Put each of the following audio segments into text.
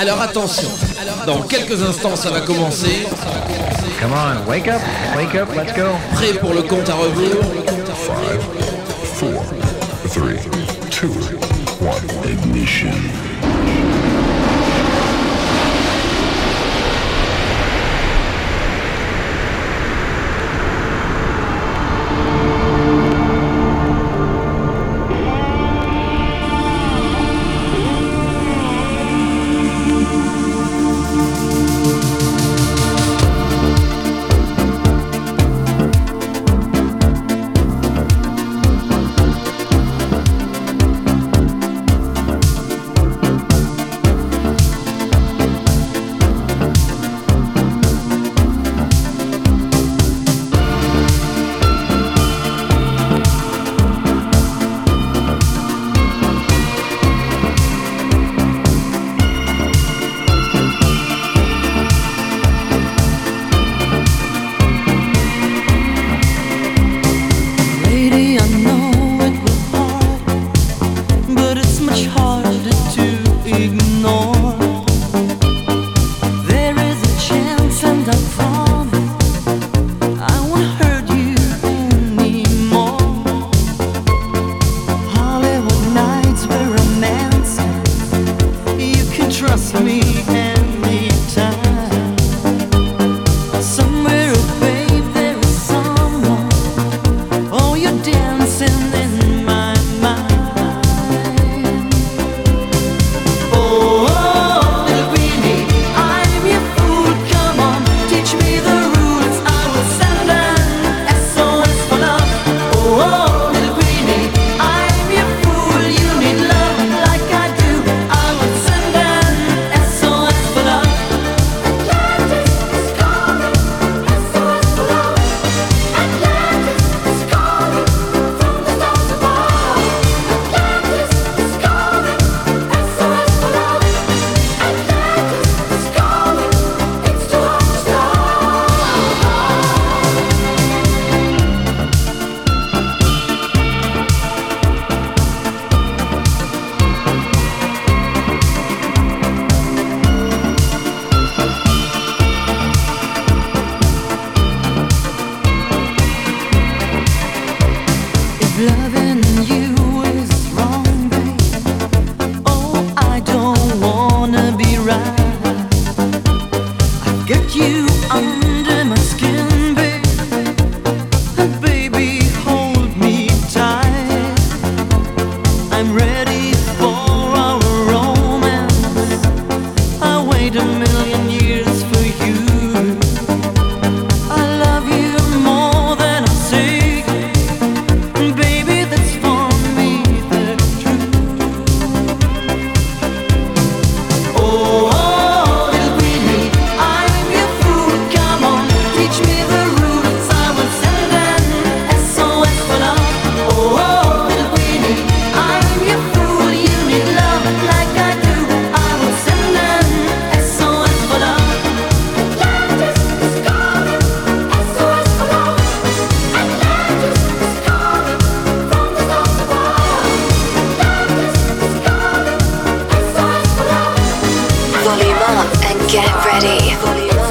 Alors attention, dans quelques instants ça va commencer. Come on, wake up, wake up, let's go. Prêt pour le compte à rebours? 5, 4, 3, 2, 1, ignition. and get ready.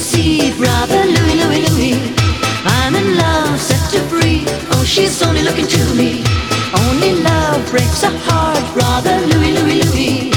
see, brother Louie, Louie, Louie. I'm in love, set to free. Oh, she's only looking to me. Only love breaks a heart, brother Louie, Louie, Louie.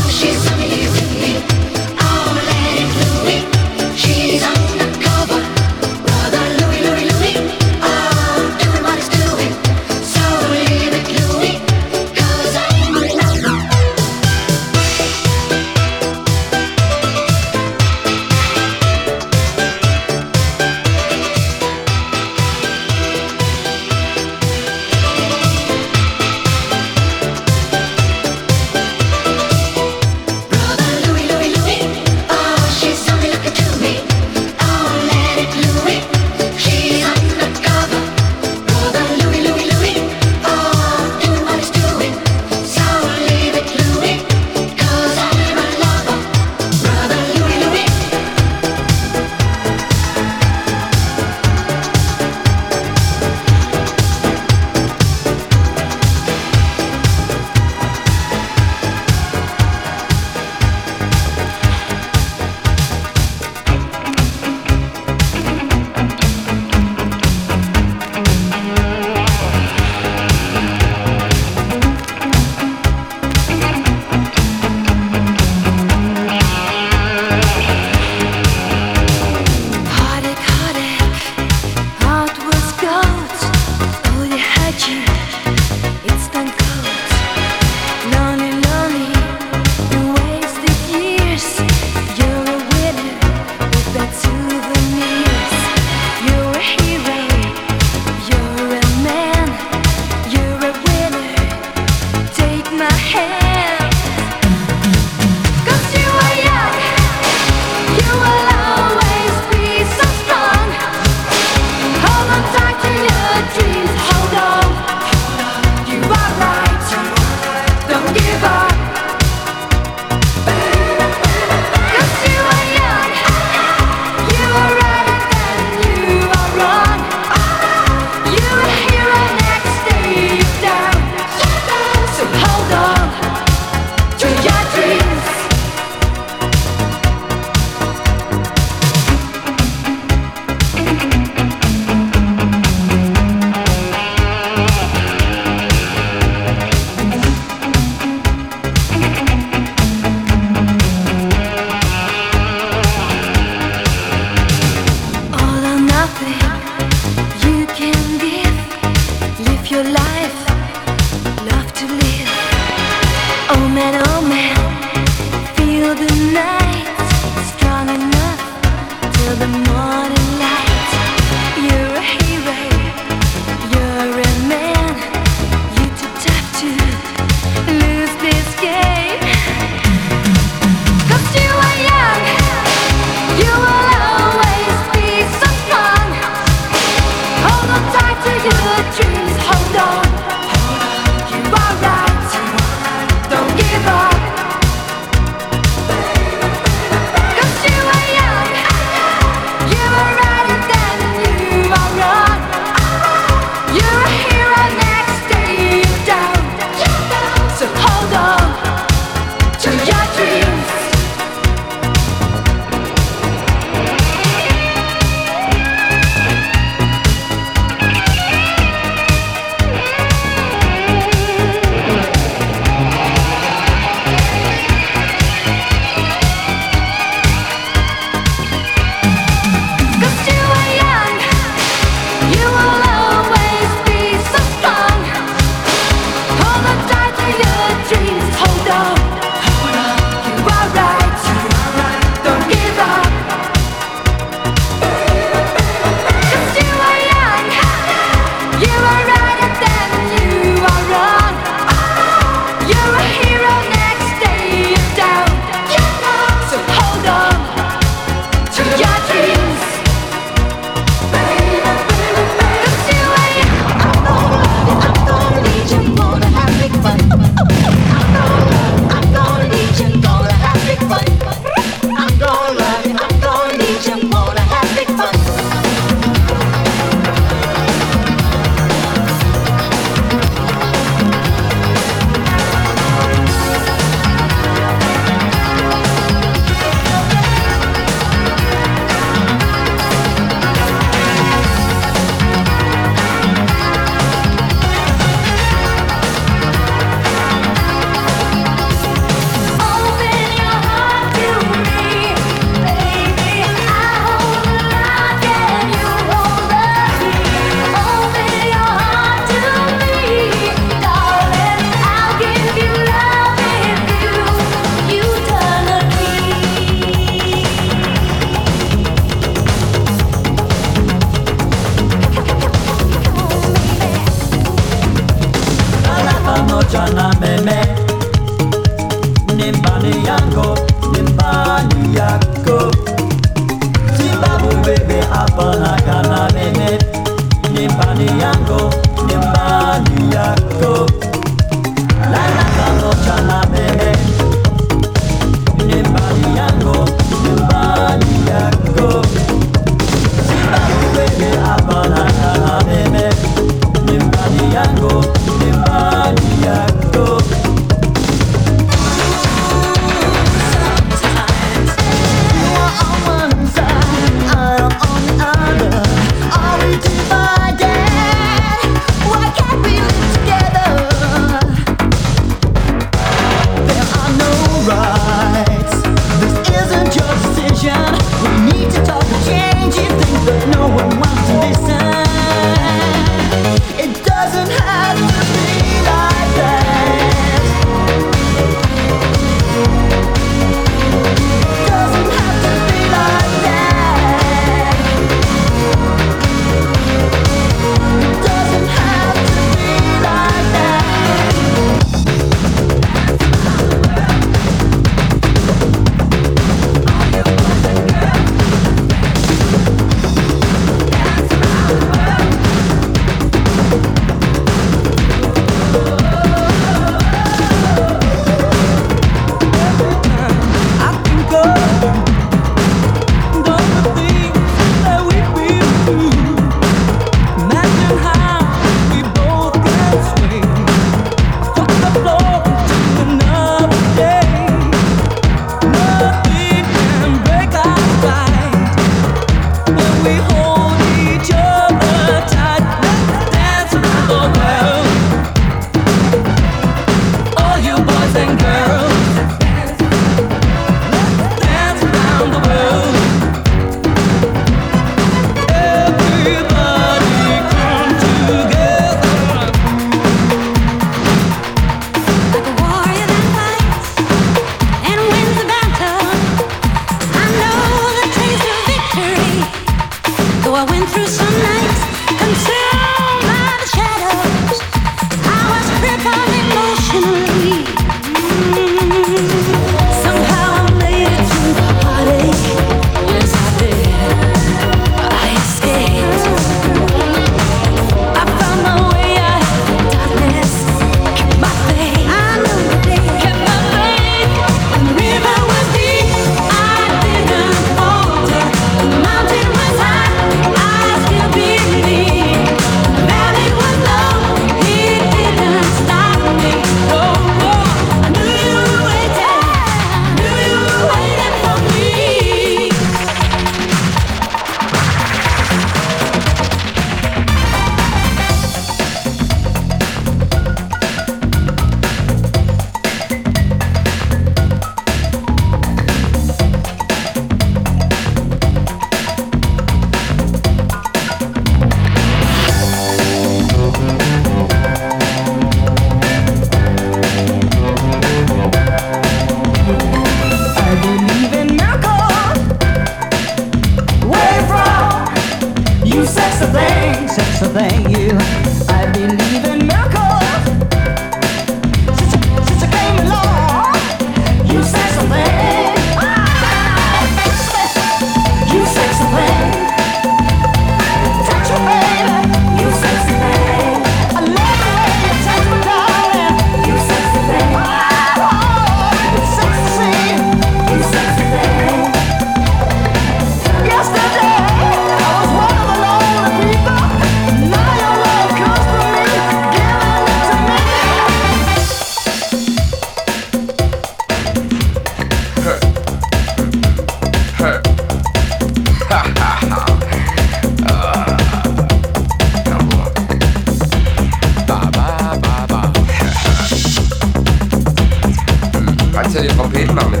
ja die Trompeten noch mit.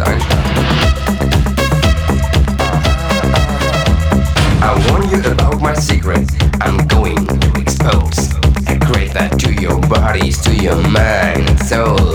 I warn you about my secret. I'm going to expose. I create that to your bodies, to your mind, soul.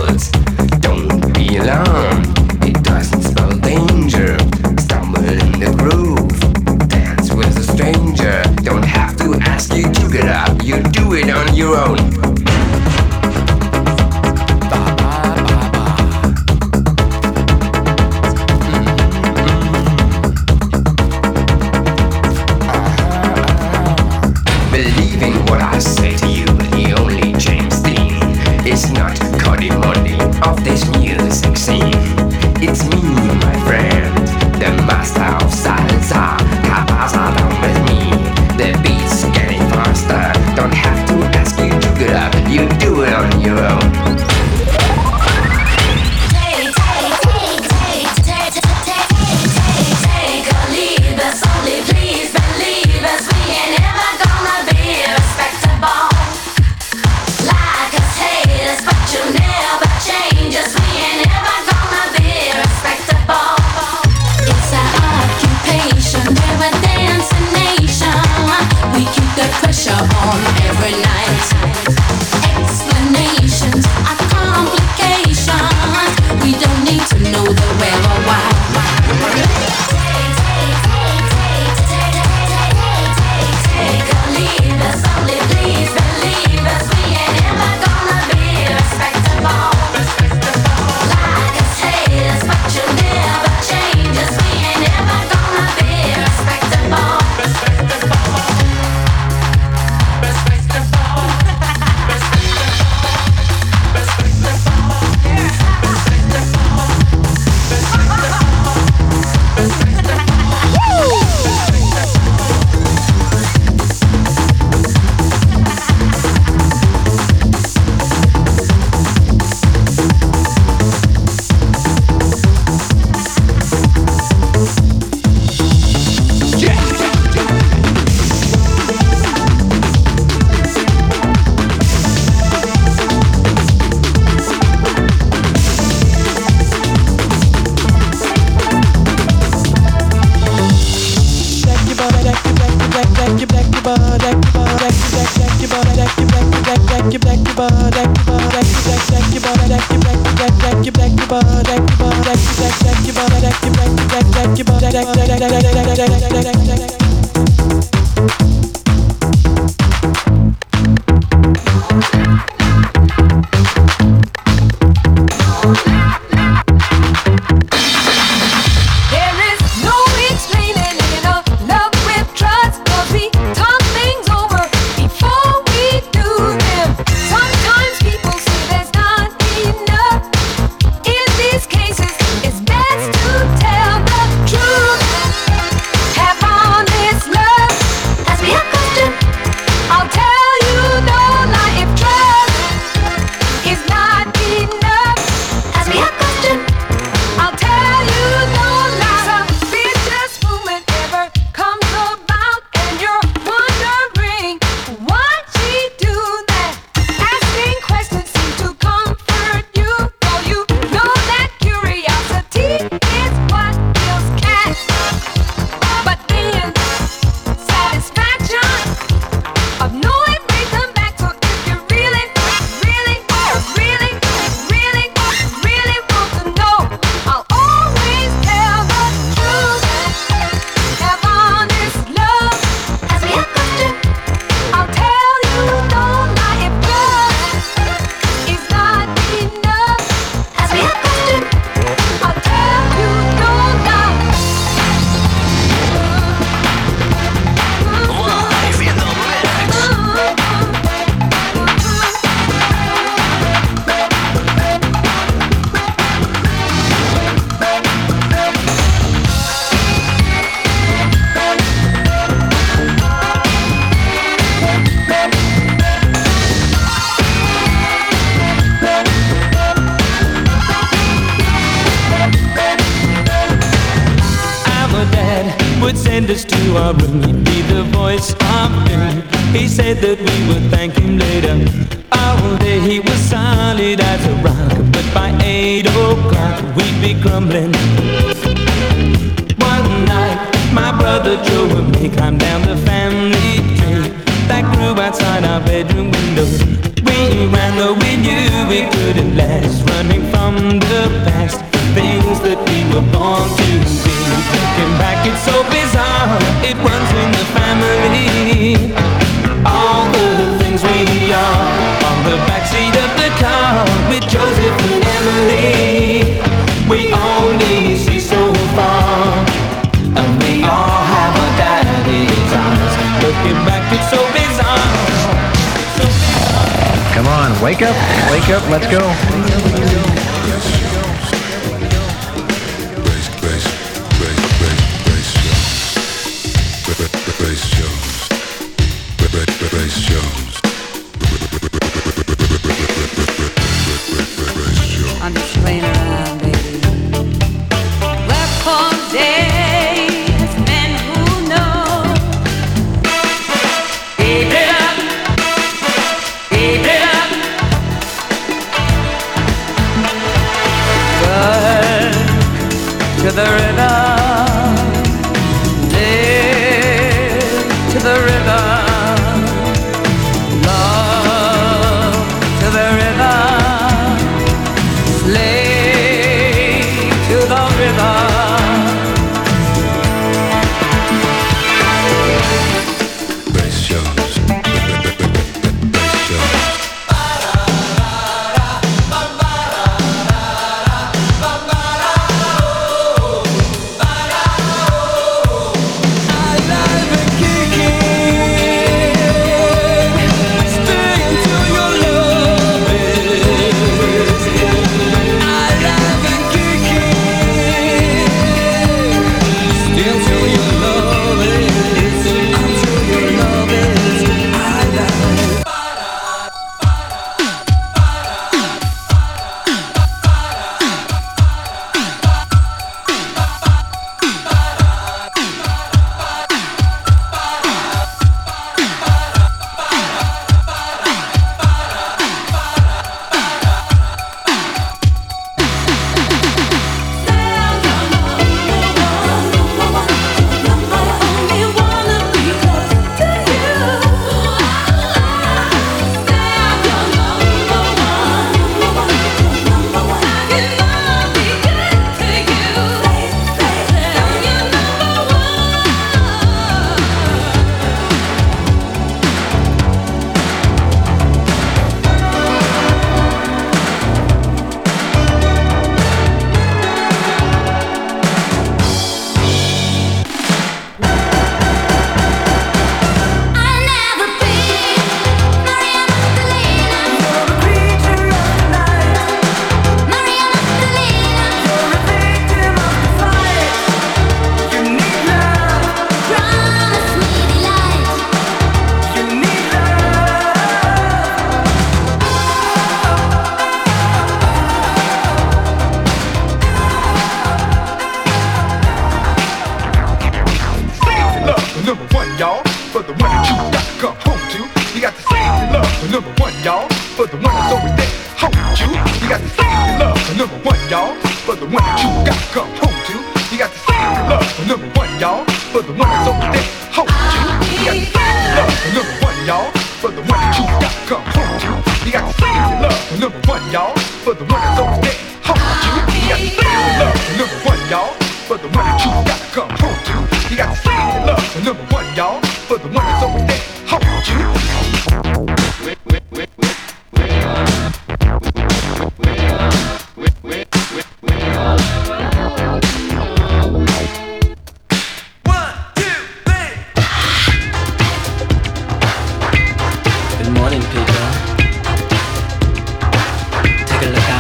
Wake up, wake up, let's go.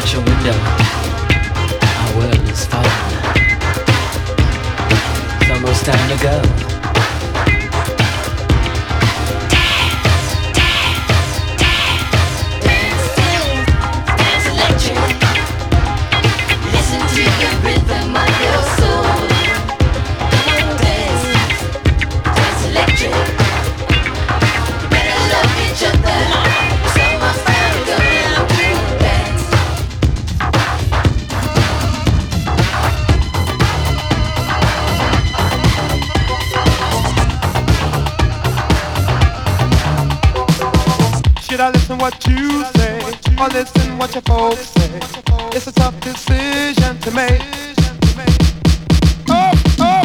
out your window. Our world is falling. It's almost time to go. what you say or listen what your folks say. It's a tough decision to make. Oh, oh,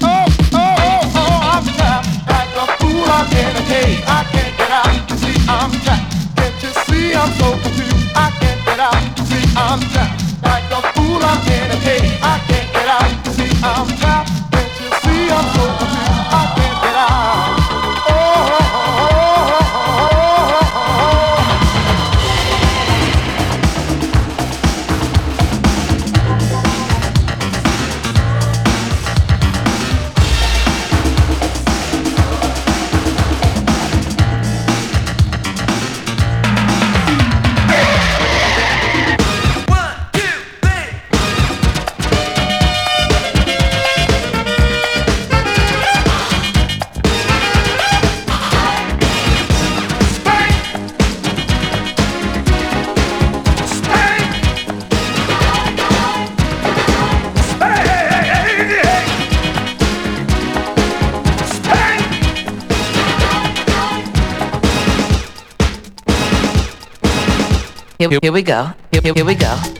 oh, oh, oh, I'm trapped like a fool. I'm in a. I can't get out. See, I'm trapped. Can't you see I'm so confused? I can't get out. See, I'm trapped like a fool. I'm. I can't get out. See, I'm trapped. Here, here we go. Here, here, here we go.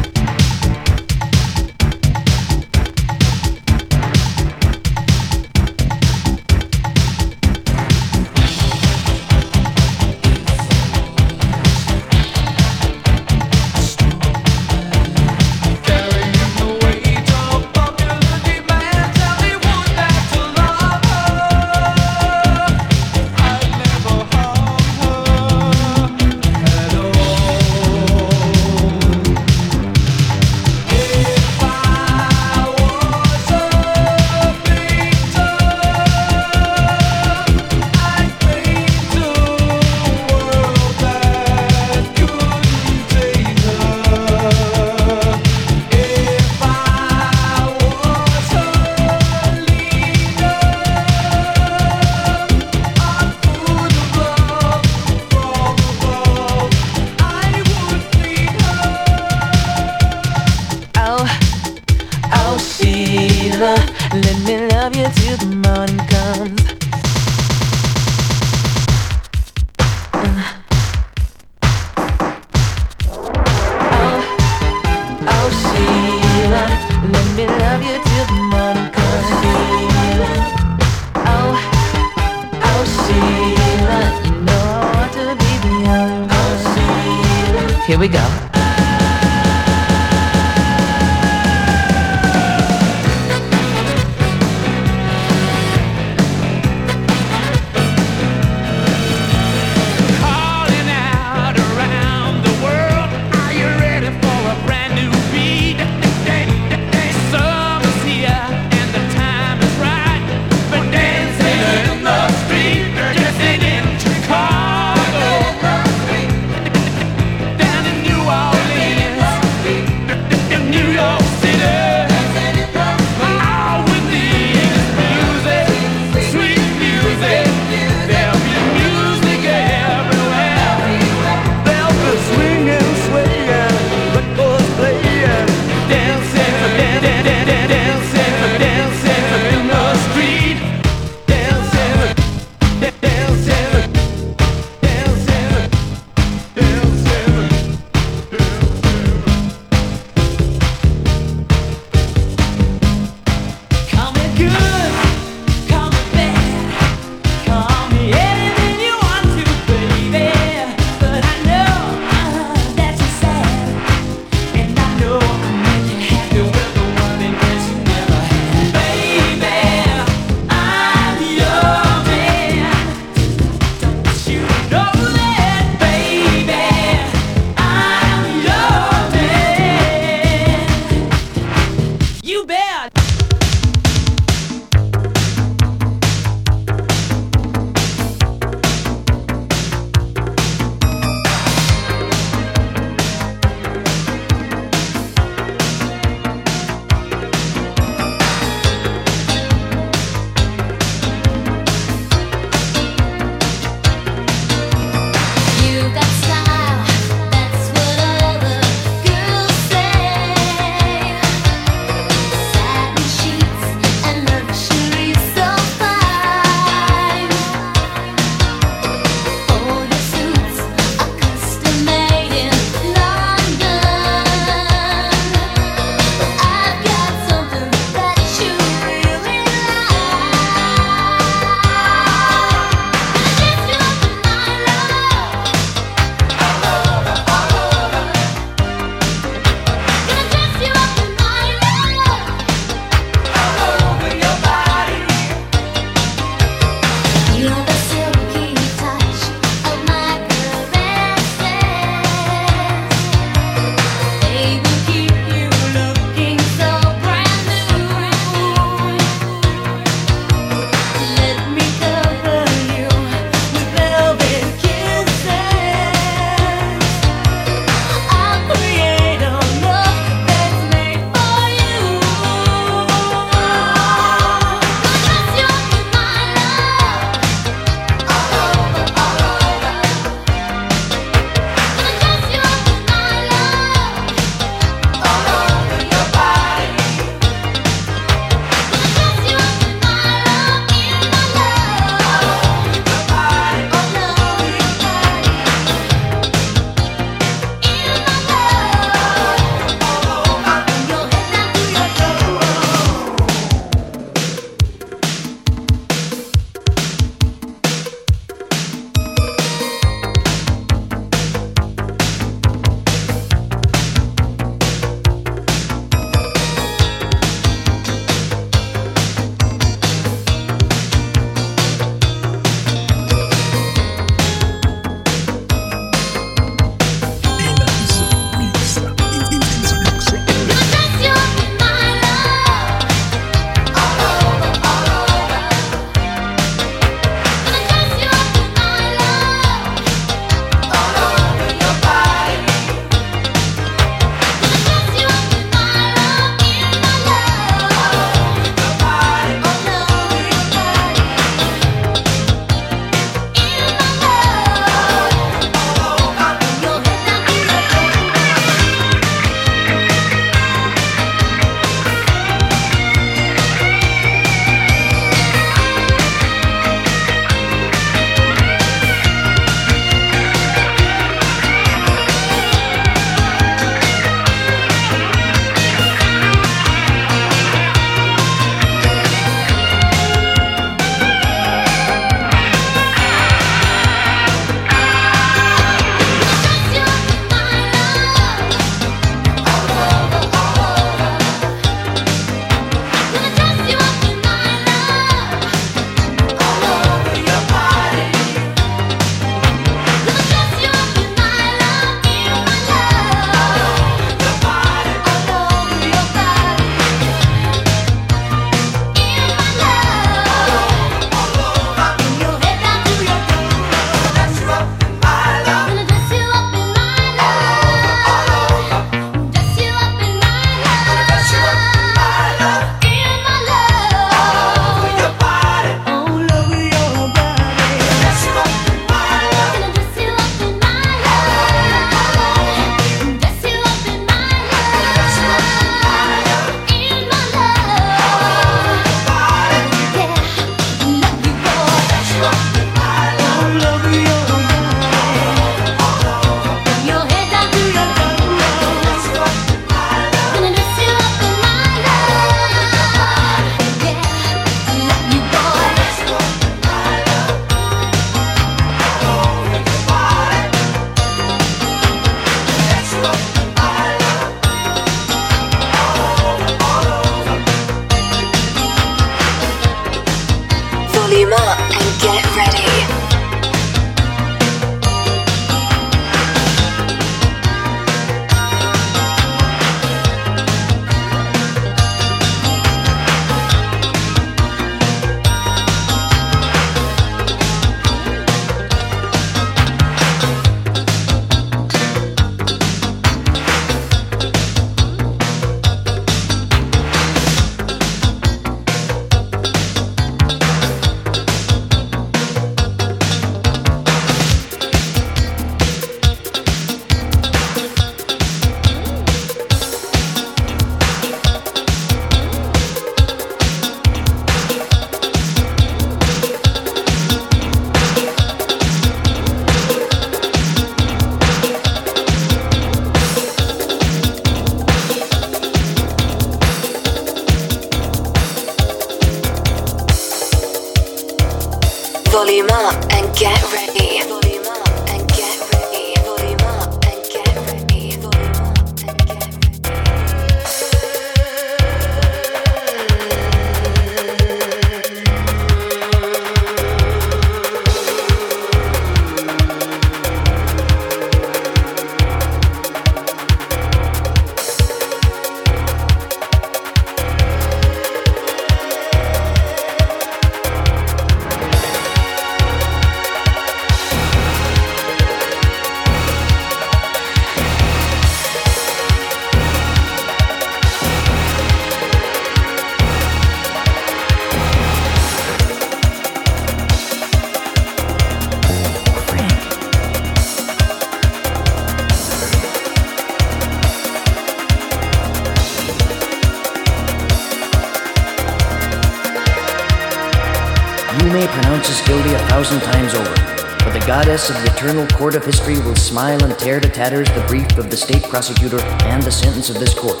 Eternal court of history will smile and tear to tatters the brief of the state prosecutor and the sentence of this court,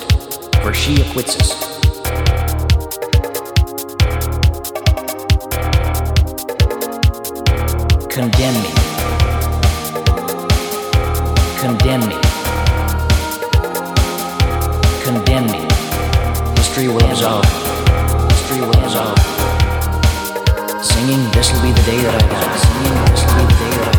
for she acquits us. Condemn me. Condemn me. Condemn me. History will absolve. History will absolve. Singing, this'll be the day that I die. Singing, this'll be the day that I die.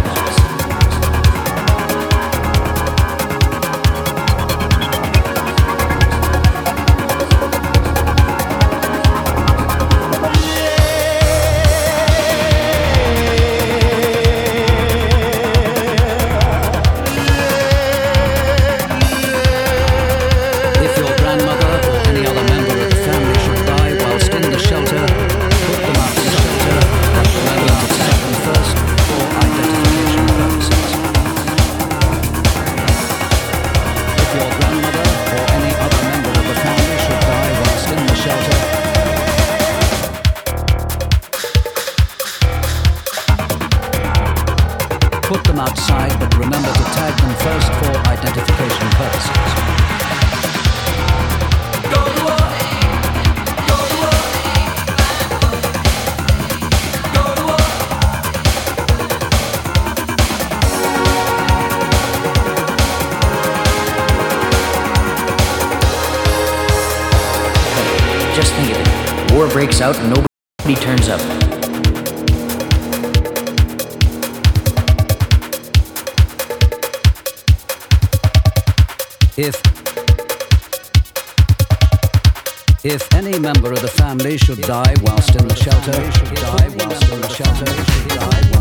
Breaks out and nobody turns up. If if any member of the family should die whilst in the shelter, die whilst in the shelter, die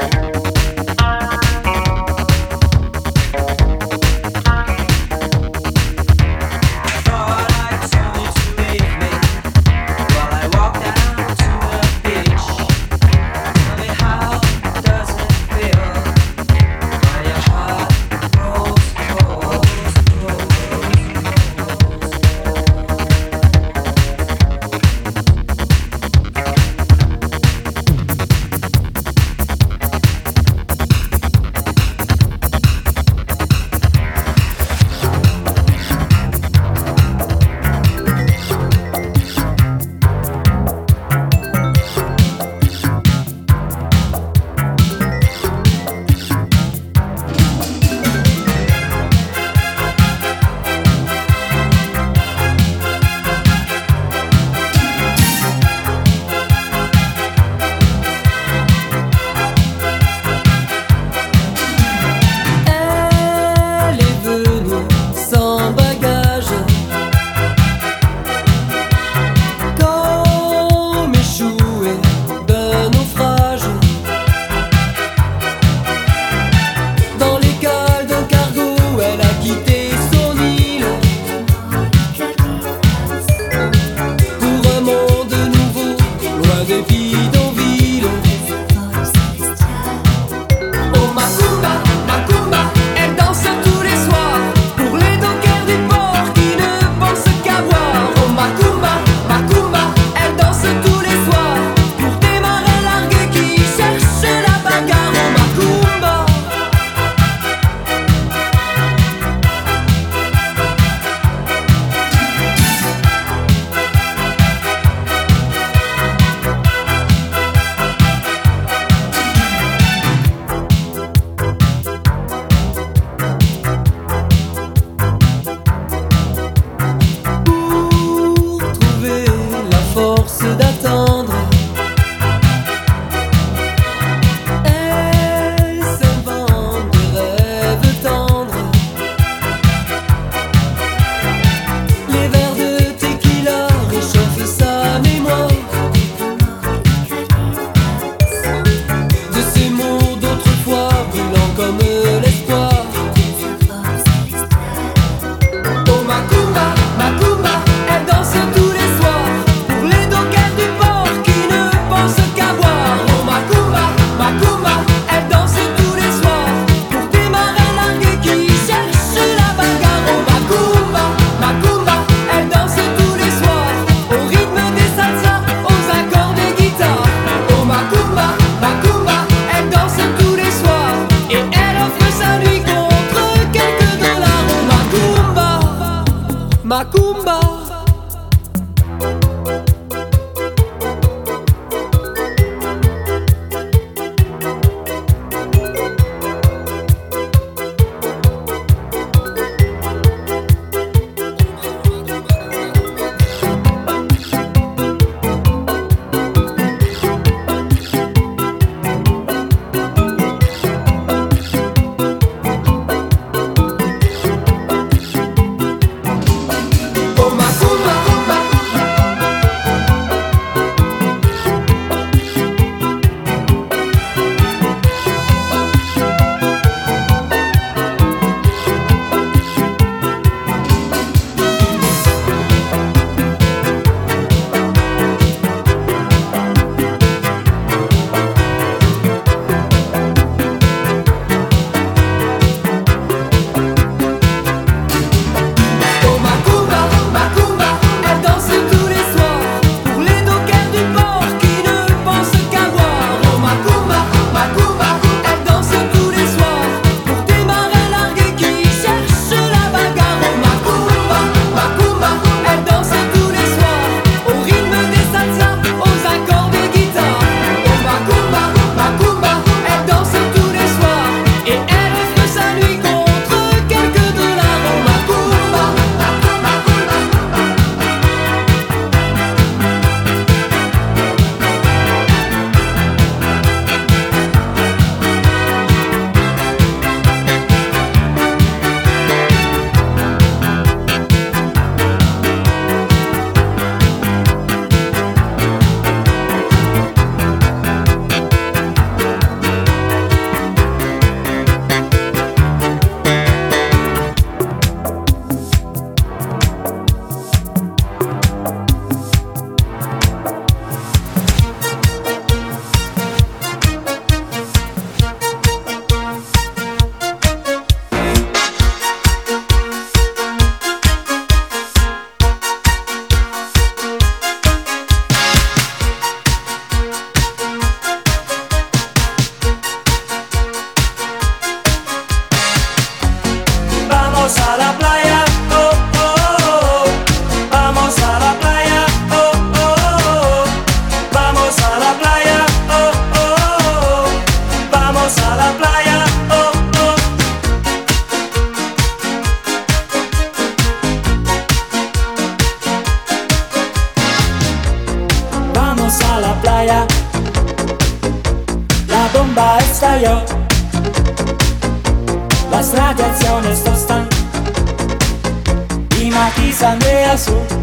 Elle ameaçou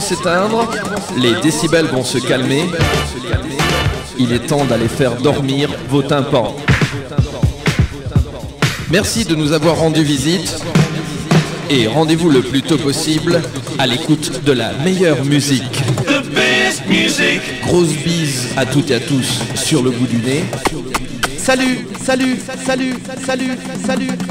s'éteindre, les décibels vont se calmer. Il est temps d'aller faire dormir vos tympans. Merci de nous avoir rendu visite et rendez-vous le plus tôt possible à l'écoute de la meilleure musique. Grosse bise à toutes et à tous sur le bout du nez. Salut, salut, salut, salut, salut.